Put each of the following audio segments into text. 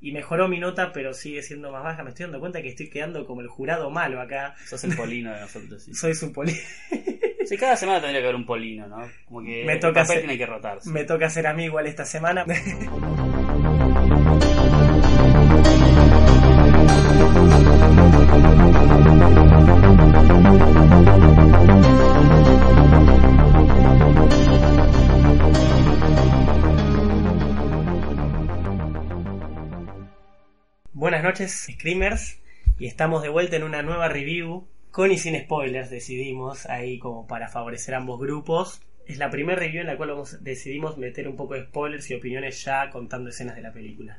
y mejoró mi nota, pero sigue siendo más baja. Me estoy dando cuenta que estoy quedando como el jurado malo acá. Sos el polino de nosotros, sí. Soy su poli. Sí, cada semana tendría que haber un polino, ¿no? Como que Me el toca papel hacer- tiene que rotarse. Me toca ser a mí igual esta semana. noches, Screamers, y estamos de vuelta en una nueva review, con y sin spoilers decidimos, ahí como para favorecer ambos grupos. Es la primera review en la cual vamos- decidimos meter un poco de spoilers y opiniones ya contando escenas de la película.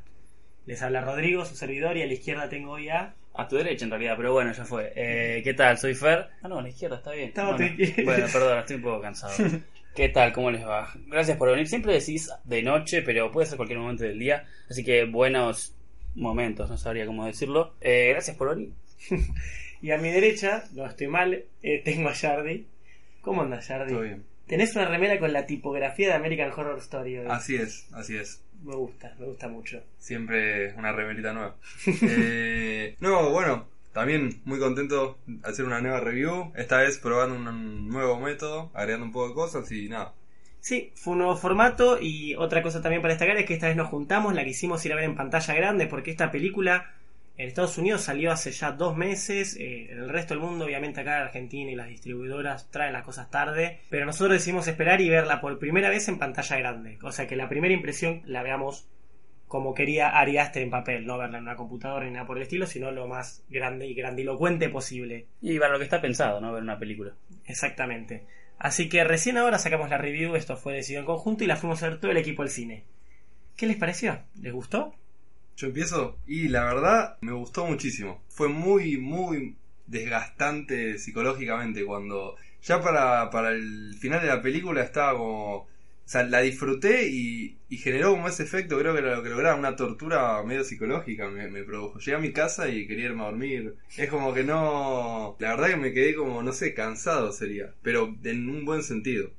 Les habla Rodrigo, su servidor, y a la izquierda tengo ya... A tu derecha en realidad, pero bueno, ya fue. Eh, ¿Qué tal? Soy Fer. Ah, no, a la izquierda, está bien. Tu Bueno, izquierda. bueno, perdón, estoy un poco cansado. ¿Qué tal? ¿Cómo les va? Gracias por venir. Siempre decís de noche, pero puede ser cualquier momento del día. Así que buenos momentos, no sabría cómo decirlo. Eh, gracias por venir. Y a mi derecha, no estoy mal, eh, tengo a Yardi. ¿Cómo andas, Yardi? Todo bien. Tenés una remera con la tipografía de American Horror Story hoy. Así es, así es. Me gusta, me gusta mucho. Siempre una remerita nueva. Eh, no, bueno, también muy contento de hacer una nueva review. Esta vez probando un nuevo método, agregando un poco de cosas y nada. Sí, fue un nuevo formato y otra cosa también para destacar es que esta vez nos juntamos, la quisimos ir a ver en pantalla grande porque esta película en Estados Unidos salió hace ya dos meses, eh, en el resto del mundo obviamente acá en Argentina y las distribuidoras traen las cosas tarde, pero nosotros decidimos esperar y verla por primera vez en pantalla grande, o sea que la primera impresión la veamos como quería Ari Aster en papel, no verla en una computadora ni nada por el estilo, sino lo más grande y grandilocuente posible. Y para lo que está pensado, ¿no? Ver una película. Exactamente. Así que recién ahora sacamos la review, esto fue decidido en conjunto y la fuimos a ver todo el equipo al cine. ¿Qué les pareció? ¿Les gustó? Yo empiezo y la verdad me gustó muchísimo. Fue muy, muy desgastante psicológicamente cuando ya para, para el final de la película estaba como... Sea, la disfruté y, y generó como ese efecto, creo que era lo que lograba, una tortura medio psicológica me, me produjo. Llegué a mi casa y quería irme a dormir. Es como que no... La verdad que me quedé como, no sé, cansado sería, pero en un buen sentido.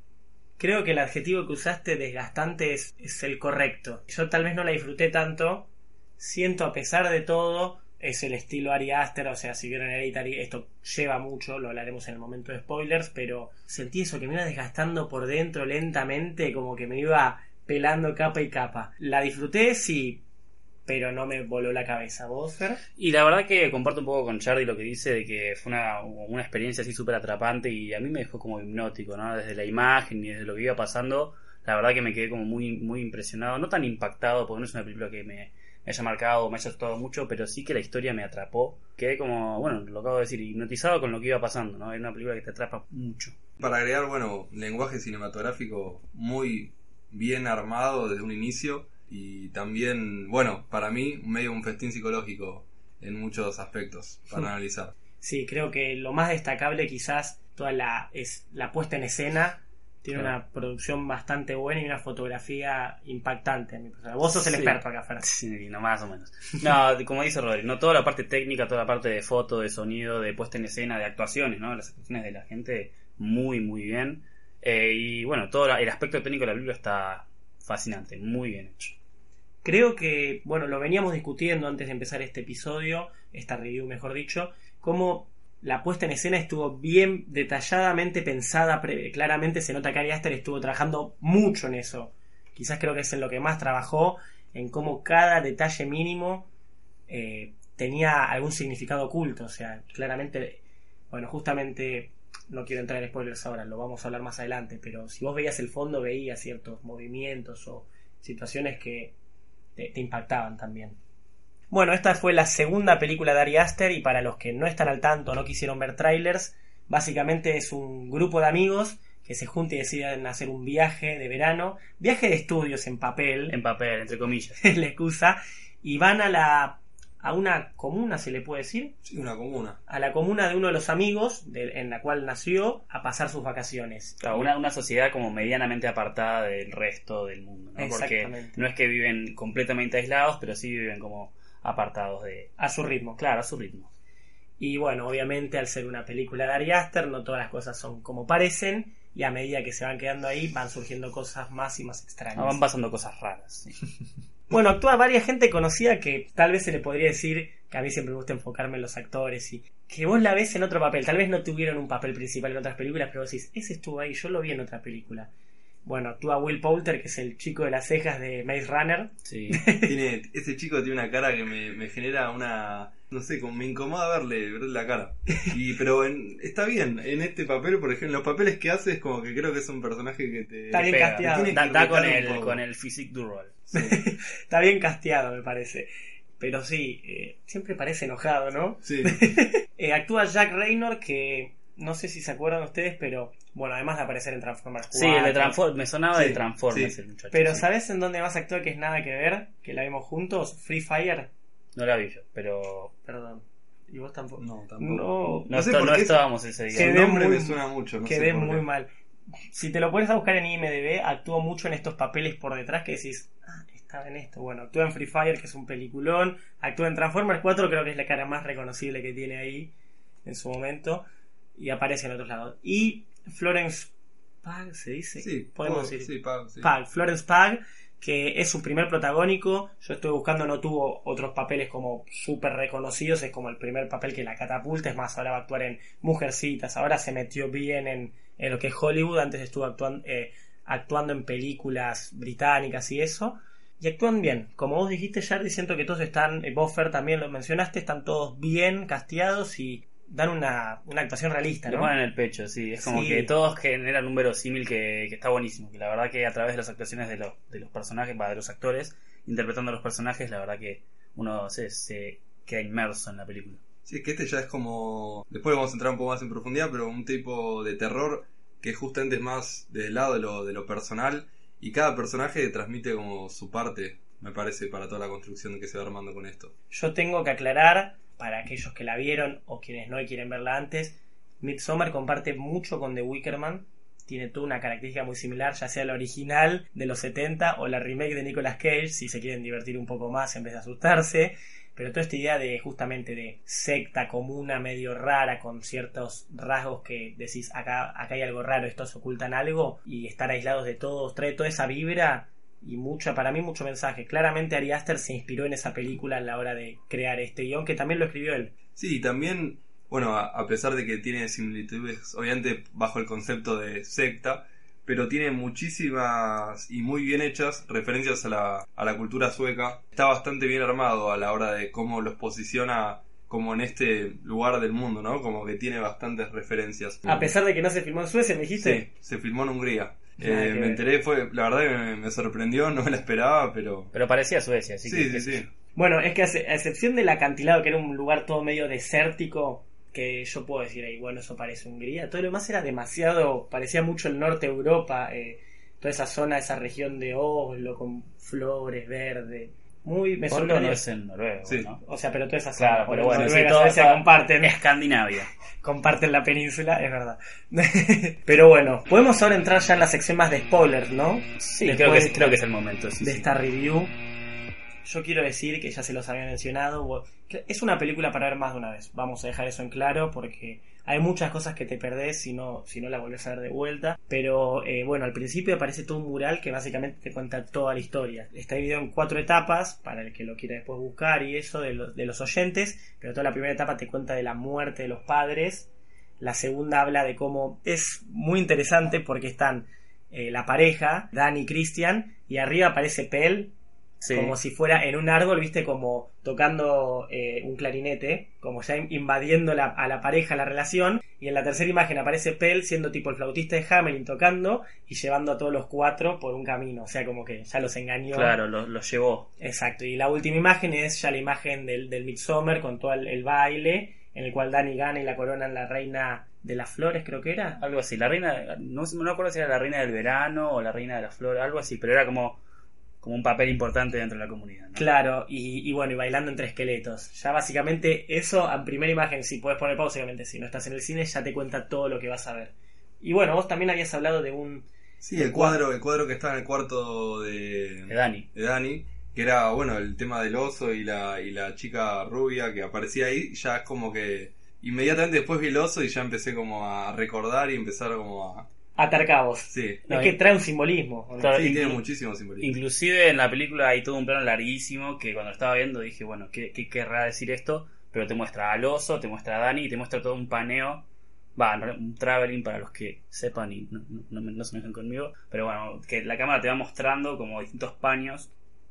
Creo que el adjetivo que usaste desgastante es, es el correcto. Yo tal vez no la disfruté tanto. Siento a pesar de todo es el estilo Ari Aster, o sea, si vieron Hereditary, esto lleva mucho, lo hablaremos en el momento de spoilers, pero sentí eso que me iba desgastando por dentro lentamente, como que me iba pelando capa y capa. La disfruté, sí, pero no me voló la cabeza. ¿Vos, Fer? Y la verdad que comparto un poco con Charlie lo que dice de que fue una, una experiencia así súper atrapante y a mí me dejó como hipnótico, ¿no? Desde la imagen y desde lo que iba pasando, la verdad que me quedé como muy, muy impresionado, no tan impactado porque no es una película que me, me haya marcado, me haya asustado mucho, pero sí que la historia me atrapó. Quedé como, bueno, lo acabo de decir, hipnotizado con lo que iba pasando, ¿no? Es una película que te atrapa mucho. Para agregar, bueno, lenguaje cinematográfico muy bien armado desde un inicio y también, bueno, para mí, medio un festín psicológico en muchos aspectos para analizar. Sí, creo que lo más destacable quizás toda la es la puesta en escena. Tiene Claro. una producción bastante buena y una fotografía impactante. a mi persona. Vos sos el Sí. experto acá, Fer. Sí, no más o menos. No, como dice Rodri, no toda la parte técnica, toda la parte de foto, de sonido, de puesta en escena, de actuaciones, ¿no? Las actuaciones de la gente, muy, muy bien. Eh, y bueno, todo la- el aspecto técnico de la película está fascinante, muy bien hecho. Creo que, bueno, lo veníamos discutiendo antes de empezar este episodio, esta review mejor dicho, cómo la puesta en escena estuvo bien detalladamente pensada, claramente se nota que Ari Aster estuvo trabajando mucho en eso. Quizás creo que es en lo que más trabajó, en cómo cada detalle mínimo eh, tenía algún significado oculto, o sea, claramente, bueno, justamente no quiero entrar en spoilers ahora, lo vamos a hablar más adelante, pero si vos veías el fondo veías ciertos movimientos o situaciones que te impactaban también. Bueno, esta fue la segunda película de Ari Aster y para los que no están al tanto, no quisieron ver trailers, básicamente es un grupo de amigos que se juntan y deciden hacer un viaje de verano, viaje de estudios en papel, En papel, entre comillas. es la excusa, y van a la a una comuna, se le puede decir, Sí, una comuna. a la comuna de uno de los amigos de- en la cual nació a pasar sus vacaciones. Claro, una, una sociedad como medianamente apartada del resto del mundo, ¿no? Porque Exactamente. no es que viven completamente aislados, pero sí viven como apartados de... a su ritmo. Claro, a su ritmo. Y bueno, obviamente al ser una película de Ari Aster, no todas las cosas son como parecen, y a medida que se van quedando ahí, van surgiendo cosas más y más extrañas. Ah, Van pasando cosas raras. Bueno, actúa varias gente conocida que tal vez se le podría decir que a mí siempre me gusta enfocarme en los actores y que vos la ves en otro papel. Tal vez no tuvieron un papel principal en otras películas, pero vos decís, ese estuvo ahí, yo lo vi en otra película. Bueno, actúa Will Poulter, que es el chico de las cejas de Maze Runner. Sí. Tiene, ese chico tiene una cara que me, me genera una. No sé, como me incomoda verle, verle la cara. Y, pero en- está bien, en este papel, por ejemplo, los papeles que hace es como que creo que es un personaje que te. Está bien Pega. casteado. Tiene Da, que da con, el, con el physique du rol. Sí. Está bien casteado, me parece. Pero sí, eh, siempre parece enojado, ¿no? Sí. Eh, actúa Jack Raynor, que no sé si se acuerdan ustedes, pero bueno, además de aparecer en Transformers 4. Sí, el de Transformers. Me sonaba Sí, de Transformers sí. el muchacho. Pero sí. ¿sabes en dónde más actúa que es nada que ver? Que la vimos juntos. Free Fire. No la vi yo, pero. Perdón. ¿Y vos tampoco? No, tampoco. No, No, No sé esto- por no qué- estábamos ese día. Quedé nombre muy- me suena mucho. No sé Quedé por muy qué. mal. Si te lo pones a buscar en IMDB, actuó mucho en estos papeles por detrás que decís, ah, estaba en esto. Bueno, actúa en Free Fire, que es un peliculón. Actúa en Transformers 4, creo que es la cara más reconocible que tiene ahí en su momento. Y aparece en otros lados. Y Florence Pag, ¿se dice? Sí, podemos decir. sí, sí. Pag, Florence Pag, que es su primer protagónico. Yo estoy buscando, no tuvo otros papeles como súper reconocidos, es como el primer papel que la catapulta. Es más, ahora va a actuar en Mujercitas, ahora se metió bien en, en lo que es Hollywood, antes estuvo actuando, eh, actuando en películas británicas y eso. Y actúan bien. Como vos dijiste, Jardy, siento que todos están, eh, Boffer también lo mencionaste, están todos bien casteados y dan una, una actuación realista, Le ¿no? ponen el pecho, sí. Es como Sí. que todos generan un verosímil que, que está buenísimo. Que la verdad que a través de las actuaciones de los, de los personajes, de los actores, interpretando a los personajes, la verdad que uno se, se queda inmerso en la película. Sí, es que este ya es como. Después vamos a entrar un poco más en profundidad, pero un tipo de terror que justamente es más del lado de lo, de lo personal. Y cada personaje transmite como su parte, me parece, para toda la construcción que se va armando con esto. Yo tengo que aclarar, para aquellos que la vieron o quienes no y quieren verla antes, Midsommar comparte mucho con The Wicker Man. Tiene toda una característica muy similar, ya sea la original de los 70 o la remake de Nicolas Cage, si se quieren divertir un poco más en vez de asustarse. Pero toda esta idea de justamente de secta comuna medio rara con ciertos rasgos que decís acá, acá hay algo raro, estos ocultan algo y estar aislados de todos, trae toda esa vibra y mucha, para mí mucho mensaje. Claramente Ari Aster se inspiró en esa película a la hora de crear este guion, que también lo escribió él. Sí, también, bueno, a, a pesar de que tiene similitudes, obviamente bajo el concepto de secta, pero tiene muchísimas y muy bien hechas referencias a la, a la cultura sueca. Está bastante bien armado a la hora de cómo los posiciona como en este lugar del mundo, ¿no? Como que tiene bastantes referencias. A pesar de que no se filmó en Suecia, me dijiste. Sí, se filmó en Hungría. Eh, que me enteré, fue, la verdad que me, me sorprendió, no me la esperaba, pero... Pero parecía Suecia, así Sí, que. sí, sé sí. Bueno, es que a excepción del acantilado, que era un lugar todo medio desértico, que yo puedo decir ahí, bueno, eso parece Hungría, todo lo demás era demasiado, parecía mucho el norte de Europa, eh, toda esa zona, esa región de Oslo, con flores verdes, muy... Me Oslo no es en Noruega, Sí. ¿no? O sea, pero toda esa zona, Claro, pero bueno, Noruega, todo Suecia está- comparten, Escandinavia. comparten la península, es verdad. pero bueno, podemos ahora entrar ya en la sección más de spoilers, ¿no? Sí, Después creo que, es, creo que es el momento. sí, de sí. esta review. Yo quiero decir que ya se los había mencionado. Es una película para ver más de una vez. Vamos a dejar eso en claro porque hay muchas cosas que te perdés si no, si no la volvés a ver de vuelta. Pero eh, bueno, al principio aparece todo un mural que básicamente te cuenta toda la historia. Está dividido en cuatro etapas para el que lo quiera después buscar y eso de, los- de los oyentes. Pero toda la primera etapa te cuenta de la muerte de los padres. La segunda habla de cómo es muy interesante porque están eh, la pareja, Dan y Christian, y arriba aparece Pell, Sí. como si fuera en un árbol, viste, como tocando eh, un clarinete, como ya invadiendo la- a la pareja la relación. Y en la tercera imagen aparece Pell siendo tipo el flautista de Hamelin tocando y llevando a todos los cuatro por un camino. O sea, como que ya los engañó. Claro, lo, lo llevó. Exacto. Y la última imagen es ya la imagen del, del Midsommar con todo el, el baile, en el cual Dani gana y la coronan la reina de las flores, creo que era. Algo así. La reina, no, no me acuerdo si era la reina del verano o la reina de las flores, algo así, pero era como, como un papel importante dentro de la comunidad. ¿no? Claro, y, y bueno, y bailando entre esqueletos. Ya básicamente eso, en primera imagen, si puedes poner pausa, obviamente, si no estás en el cine, ya te cuenta todo lo que vas a ver. Y bueno, vos también habías hablado de un... Sí, el cuadro, el cuadro que está en el cuarto de, De Dani. de Dani, que era, bueno, el tema del oso y la, y la chica rubia que aparecía ahí, ya es como que inmediatamente después vi el oso y ya empecé como a recordar y empezar como a, atar cabos. Sí. No, es que trae un simbolismo. ¿o no? Claro, Sí, tiene muchísimo simbolismo. Inclusive en la película hay todo un plano larguísimo que cuando lo estaba viendo dije, bueno, ¿qué, qué querrá decir esto? Pero te muestra al oso, te muestra a Dani y te muestra todo un paneo. Va, no, un traveling para los que sepan y no, no, no, se enojen conmigo. Pero bueno, que la cámara te va mostrando como distintos paños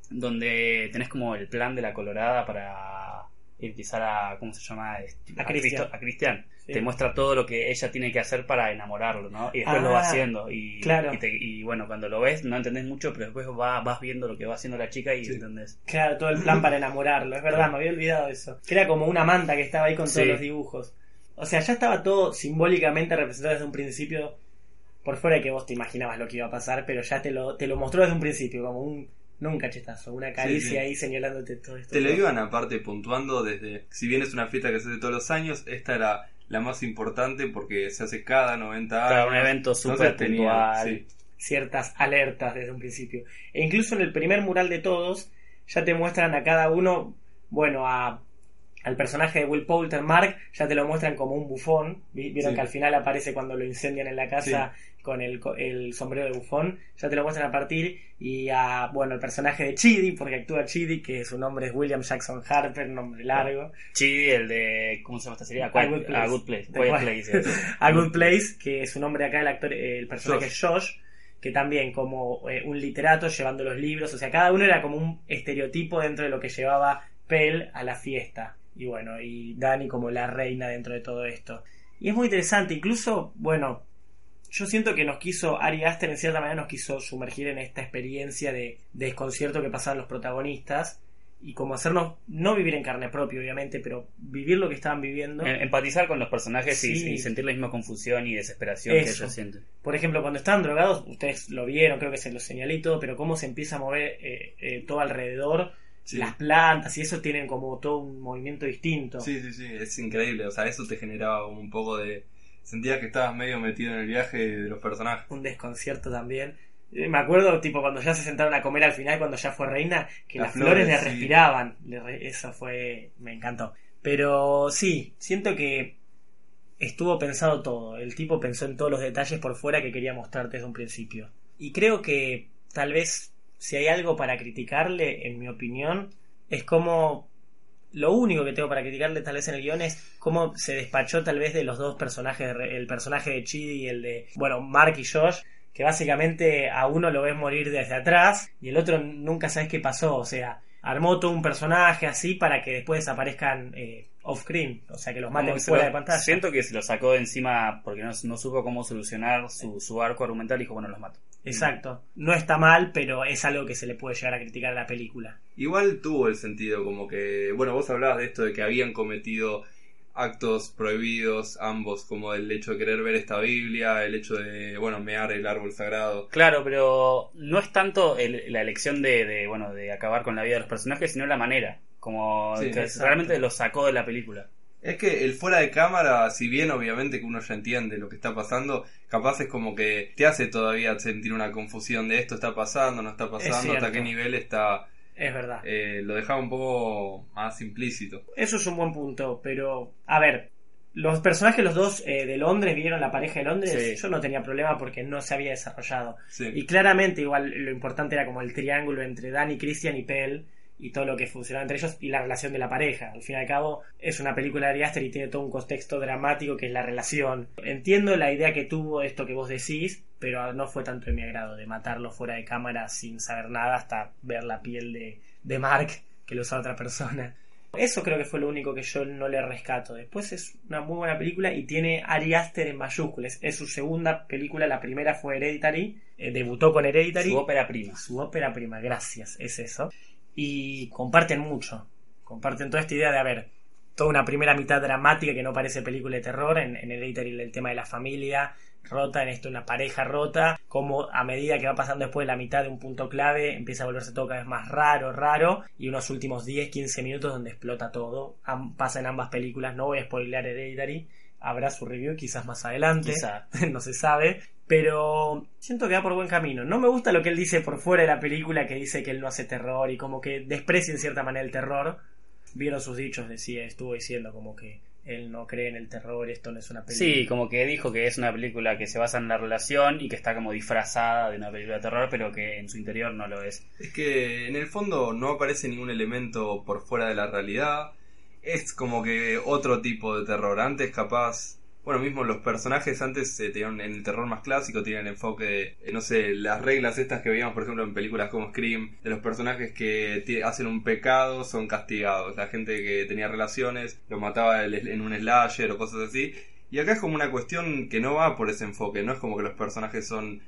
donde tenés como el plan de la colorada para empezar a, ¿cómo se llama? A Cristian. A Cristian. Sí. Te muestra todo lo que ella tiene que hacer para enamorarlo, ¿no? Y después lo va Ah, haciendo. Y, claro. y, te- y bueno, cuando lo ves no entendés mucho, pero después va- vas viendo lo que va haciendo la chica y Sí. entendés. Claro, todo el plan para enamorarlo. Es verdad, me había olvidado eso. Que era como una manta que estaba ahí con todos los dibujos. O sea, ya estaba todo simbólicamente representado desde un principio. Por fuera de que vos te imaginabas lo que iba a pasar, pero ya te lo, te lo mostró desde un principio, como un, no un cachetazo, una caricia sí. ahí señalándote todo esto. Te lo iban aparte puntuando desde, si bien es una fiesta que se hace todos los años, esta era la más importante porque se hace cada 90 años. Claro, un evento súper tenía- puntual. sí. ciertas alertas desde un principio. E incluso en el primer mural de todos, ya te muestran a cada uno, bueno, a, al personaje de Will Poulter, Mark, ya te lo muestran como un bufón. Vi- Vieron Sí. que al final aparece cuando lo incendian en la casa con el, el sombrero de bufón. Ya te lo muestran a partir. Y a, bueno, el personaje de Chidi, porque actúa Chidi, que su nombre es William Jackson Harper, nombre largo. Chidi, el de. ¿Cómo se llama esta serie? A Good Quiet, Place. a Good Place. Quiet Quiet- Place. A Good Place, que su nombre acá el actor, el personaje es Josh, que también como eh, un literato llevando los libros, o sea, cada uno era como un estereotipo dentro de lo que llevaba Pell a la fiesta. Y bueno, y Dani como la reina dentro de todo esto. Y es muy interesante, incluso, bueno, yo siento que nos quiso, Ari Aster en cierta manera nos quiso sumergir en esta experiencia de, de desconcierto que pasaban los protagonistas y como hacernos, no vivir en carne propia obviamente, pero vivir lo que estaban viviendo. Em- Empatizar con los personajes y- Sí. y, sentir la misma confusión y desesperación que ellos sienten. Por ejemplo, cuando estaban drogados, ustedes lo vieron, creo que se lo señalé y todo, pero cómo se empieza a mover eh, eh, todo alrededor, Sí. las plantas y eso tienen como todo un movimiento distinto. Sí, sí, sí, es increíble. O sea, eso te generaba como un poco de. Sentías que estabas medio metido en el viaje de los personajes. Un desconcierto también. Eh, Me acuerdo, tipo, cuando ya se sentaron a comer al final, cuando ya fue reina, que las, Las flores, flores, le respiraban. Eso fue. Me encantó. Pero sí, siento que estuvo pensado todo. El tipo pensó en todos los detalles por fuera que quería mostrarte desde un principio. Y creo que tal vez si hay algo para criticarle, en mi opinión, es como lo único que tengo para criticarle tal vez en el guion es cómo se despachó tal vez de los dos personajes, el personaje de Chidi y el de, bueno, Mark y Josh, que básicamente a uno lo ves morir desde atrás y el otro nunca sabes qué pasó, o sea, armó todo un personaje así para que después desaparezcan eh, off-screen, o sea, que los maten fuera lo- de pantalla. Siento que se lo sacó de encima porque no, no supo cómo solucionar su, su arco argumental y dijo, bueno, los mato. Exacto. No está mal, pero es algo que se le puede llegar a criticar a la película. Igual tuvo el sentido, como que. Bueno, vos hablabas de esto de que habían cometido actos prohibidos, ambos, como el hecho de querer ver esta Biblia, el hecho de, bueno, mear el árbol sagrado. Claro, pero no es tanto el- la elección de, de, bueno, de acabar con la vida de los personajes, sino la manera. Como Sí, que realmente lo sacó de la película. Es que el fuera de cámara, si bien obviamente que uno ya entiende lo que está pasando, capaz es como que te hace todavía sentir una confusión de esto está pasando, no está pasando, hasta qué nivel está. Es verdad. eh, lo dejaba un poco más implícito. Eso es un buen punto, pero a ver, los personajes, los dos eh, de Londres, vieron la pareja de Londres, Sí. yo no tenía problema porque no se había desarrollado. Sí. Y claramente igual lo importante era como el triángulo entre Danny, Christian y Pell y todo lo que funcionaba entre ellos y la relación de la pareja. Al fin y al cabo es una película de Ari Aster y tiene todo un contexto dramático que es la relación. Entiendo la idea que tuvo esto que vos decís, pero no fue tanto de mi agrado de matarlo fuera de cámara sin saber nada hasta ver la piel de, de Mark que lo usaba otra persona. Eso creo que fue lo único que yo no le rescato. Después es una muy buena película y tiene Ari Aster en mayúsculas. Es su segunda película, la primera fue Hereditary, eh, debutó con Hereditary. Su ópera prima. Su ópera prima, gracias, es eso. Y comparten mucho. Comparten toda esta idea de haber toda una primera mitad dramática que no parece película de terror. En, en Hereditary el tema de la familia rota, en esto una pareja rota. Como a medida que va pasando después de la mitad de un punto clave, empieza a volverse todo cada vez más raro, raro. Y unos últimos 10, 15 minutos donde explota todo. Pasa en ambas películas. No voy a spoilear Hereditary. Habrá su review quizás más adelante Quizá. no se sabe, pero siento que va por buen camino. No me gusta lo que él dice por fuera de la película, que dice que él no hace terror y como que desprecia en cierta manera el terror. Vieron sus dichos, decía, estuvo diciendo como que él no cree en el terror, esto no es una película. Sí, como que dijo que es una película que se basa en la relación y que está como disfrazada de una película de terror, pero que en su interior no lo es. Es que en el fondo no aparece ningún elemento por fuera de la realidad. Es como que otro tipo de terror. Antes capaz bueno, mismo los personajes antes eh, tenían en el terror más clásico, tienen el enfoque de, eh, no sé, las reglas estas que veíamos, por ejemplo, en películas como Scream, de los personajes que hacen un pecado son castigados. La gente que tenía relaciones lo mataba en un slasher o cosas así. Y acá es como una cuestión que no va por ese enfoque, no es como que los personajes son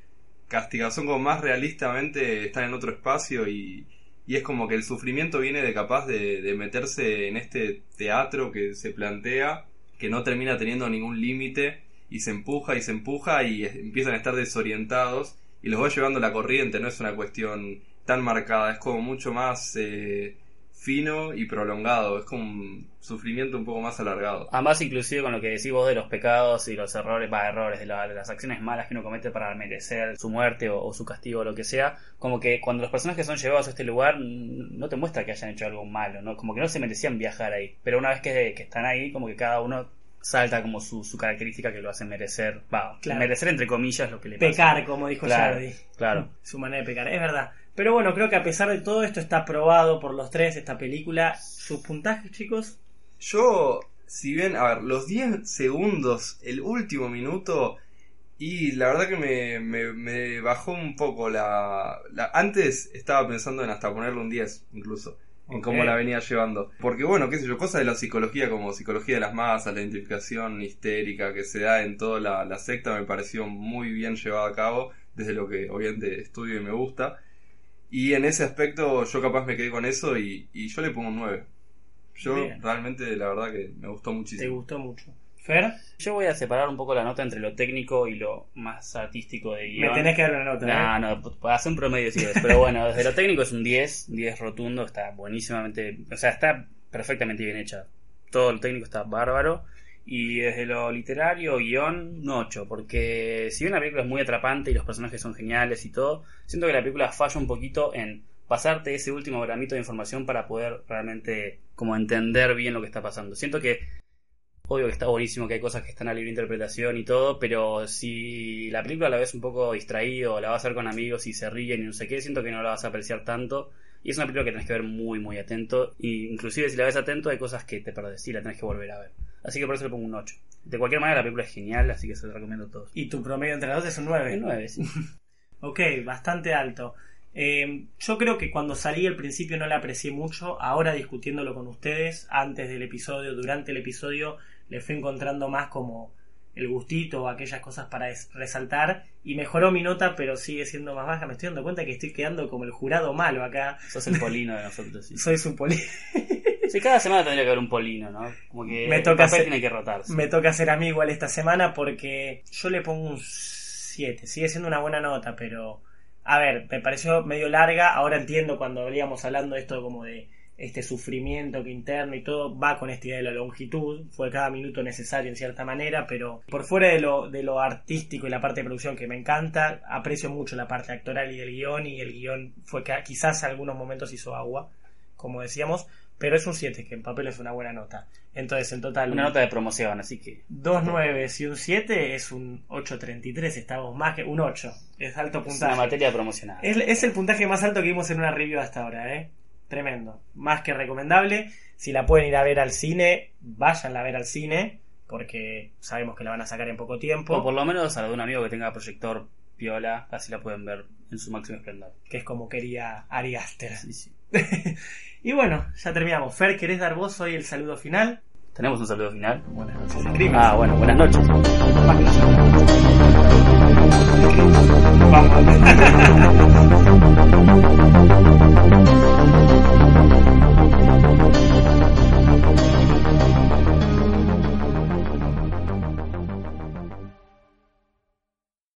castigados, son como más realistamente, están en otro espacio y, y es como que el sufrimiento viene de capaz de, de meterse en este teatro que se plantea que no termina teniendo ningún límite y se empuja y se empuja y empiezan a estar desorientados y los va llevando la corriente, no es una cuestión tan marcada, es como mucho más eh, fino y prolongado, es como un sufrimiento un poco más alargado. Además, inclusive con lo que decís vos de los pecados y los errores, va, errores, de, las acciones malas que uno comete para merecer su muerte o, su castigo o lo que sea, como que cuando los personajes son llevados a este lugar no te muestra que hayan hecho algo malo, ¿no? Como que no se merecían viajar ahí, pero una vez que, están ahí, como que cada uno salta como su, su característica que lo hace merecer, va, merecer entre comillas lo que le pasa. Pecar, como dijo claro, Claro. Su manera de pecar, es verdad. Pero bueno, creo que a pesar de todo esto está aprobado por los tres esta película. ¿Sus puntajes, chicos? Yo, si bien, a ver, los 10 segundos, el último minuto, y la verdad que me, me, bajó un poco la, la, Antes estaba pensando en hasta ponerle un 10, incluso, en cómo la venía llevando. Porque bueno, qué sé yo, cosas de la psicología como psicología de las masas, la identificación histérica que se da en toda la, la secta me pareció muy bien llevada a cabo, desde lo que obviamente estudio y me gusta. Y en ese aspecto yo capaz me quedé con eso y, yo le pongo un 9. Yo realmente la verdad que me gustó muchísimo. ¿Te gustó mucho? ¿Fer? Yo voy a separar un poco la nota entre lo técnico y lo más artístico de guion. Me tenés que dar una nota. No, ¿eh? no, hacer un promedio si ves. Pero bueno, desde lo técnico es un 10, 10 rotundo, está buenísimamente, o sea, está perfectamente bien hecha. Todo el técnico está bárbaro. Y desde lo literario, guion, un 8, porque si bien la película es muy atrapante y los personajes son geniales y todo, siento que la película falla un poquito en pasarte ese último gramito de información para poder realmente como entender bien lo que está pasando. Siento que, obvio que está buenísimo, que hay cosas que están a libre interpretación y todo, pero si la película la ves un poco distraído, la vas a ver con amigos y se ríen y no sé qué, siento que no la vas a apreciar tanto. Y es una película que tenés que ver muy, muy atento. Y inclusive si la ves atento hay cosas que te perdés y la tenés que volver a ver. Así que por eso le pongo un 8. De cualquier manera, la película es genial, así que se lo recomiendo a todos. ¿Y tu promedio entre las dos es un 9? Un 9, sí. ok, bastante alto. Eh, yo creo que cuando salí al principio no la aprecié mucho. Ahora discutiéndolo con ustedes, antes del episodio, durante el episodio, le fui encontrando más como el gustito o aquellas cosas para resaltar y mejoró mi nota pero sigue siendo más baja me estoy dando cuenta que estoy quedando como el jurado malo acá sos el polino de nosotros sí. soy su polino Sí, cada semana tendría que haber un polino, ¿no? Como que me toca hacer, tiene que rotarse. Me toca hacer a mí igual esta semana porque yo le pongo un 7. Sigue siendo una buena nota, pero. A ver, me pareció medio larga. Ahora entiendo cuando veníamos hablando de esto como de este sufrimiento que interno y todo va con esta idea de la longitud. Fue cada minuto necesario en cierta manera, pero por fuera de lo, de lo artístico y la parte de producción que me encanta, aprecio mucho la parte actoral y del guion. Y el guion fue que quizás en algunos momentos hizo agua, como decíamos pero es un 7, que en papel es una buena nota. Entonces, en total. Una nota de promoción, así que. Dos 9 y un 7 es un 8.33. Estamos más que un 8. Es alto puntaje. Es una materia promocional. Es, es el puntaje más alto que vimos en una review hasta ahora, ¿eh? Tremendo. Más que recomendable. Si la pueden ir a ver al cine, váyanla a ver al cine. Porque sabemos que la van a sacar en poco tiempo. O por lo menos a la de un amigo que tenga proyector piola, así la pueden ver en su máximo esplendor. Que es como quería Ari Aster. Sí, sí. y bueno, ya terminamos. Fer, ¿querés dar vos hoy el saludo final? ¿Tenemos un saludo final? Buenas noches. Ah, bueno, buenas noches. Vamos.